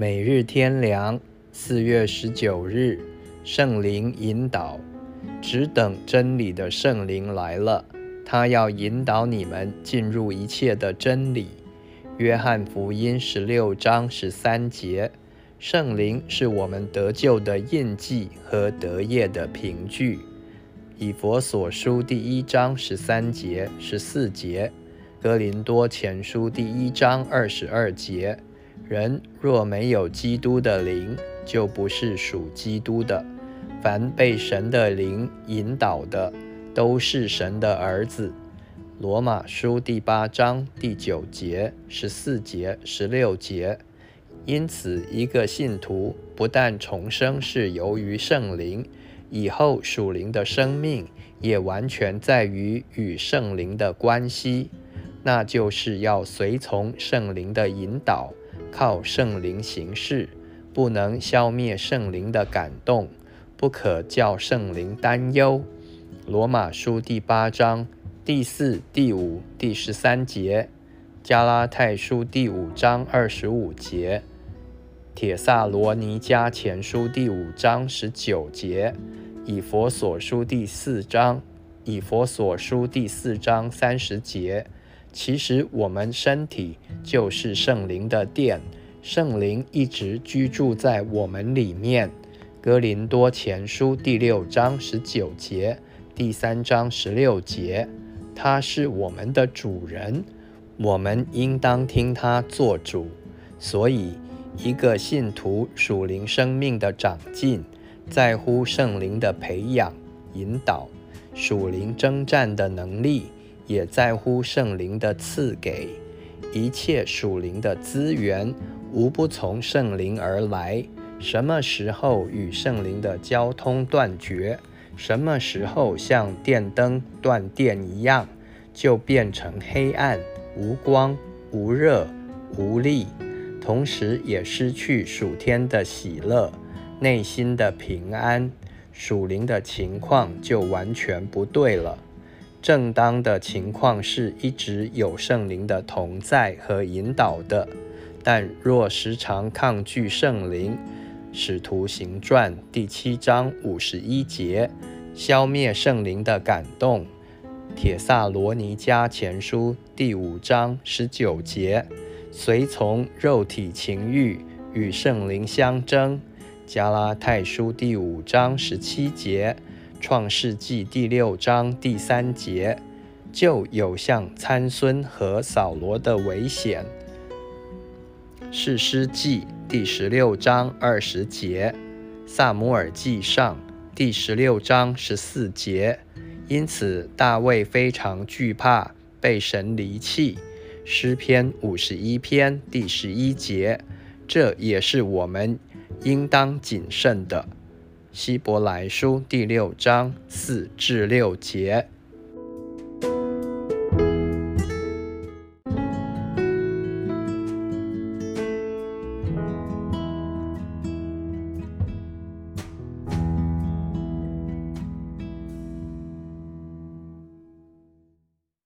每日天良，四月十九日，圣灵引导，只等真理的圣灵来了，他要引导你们进入一切的真理。约翰福音十六章十三节，圣灵是我们得救的印记和得业的凭据。以佛所书第一章十三节、十四节，哥林多前书第一章二十二节。人若没有基督的灵，就不是属基督的。凡被神的灵引导的，都是神的儿子。罗马书第八章第九节、十四节、十六节。因此，一个信徒不但重生是由于圣灵，以后属灵的生命也完全在于与圣灵的关系，那就是要随从圣灵的引导。靠圣灵行事，不能消灭圣灵的感动，不可叫圣灵担忧。罗马书第八章第四、第五、第十三节，加拉太书第五章二十五节，铁萨罗尼迦前书第五章十九节，以佛所书第四章，以佛所书第四章三十节。其实我们身体就是圣灵的殿，圣灵一直居住在我们里面。哥林多前书第六章十九节，第三章十六节，他是我们的主人，我们应当听他做主。所以，一个信徒属灵生命的长进，在乎圣灵的培养、引导，属灵征战的能力。也在乎圣灵的赐给，一切属灵的资源无不从圣灵而来。什么时候与圣灵的交通断绝，什么时候像电灯断电一样，就变成黑暗、无光、无热、无力，同时也失去属天的喜乐、内心的平安，属灵的情况就完全不对了。正当的情况是一直有圣灵的同在和引导的，但若时常抗拒圣灵，使徒行传第七章五十一节，消灭圣灵的感动；铁萨罗尼迦前书第五章十九节，随从肉体情欲与圣灵相争；加拉太书第五章十七节。创世纪第六章第三节，就有像参孙和扫罗的危险。士师记第十六章二十节，萨姆尔记上第十六章十四节。因此，大卫非常惧怕被神离弃。诗篇五十一篇第十一节，这也是我们应当谨慎的。希伯来书第六章四至六节。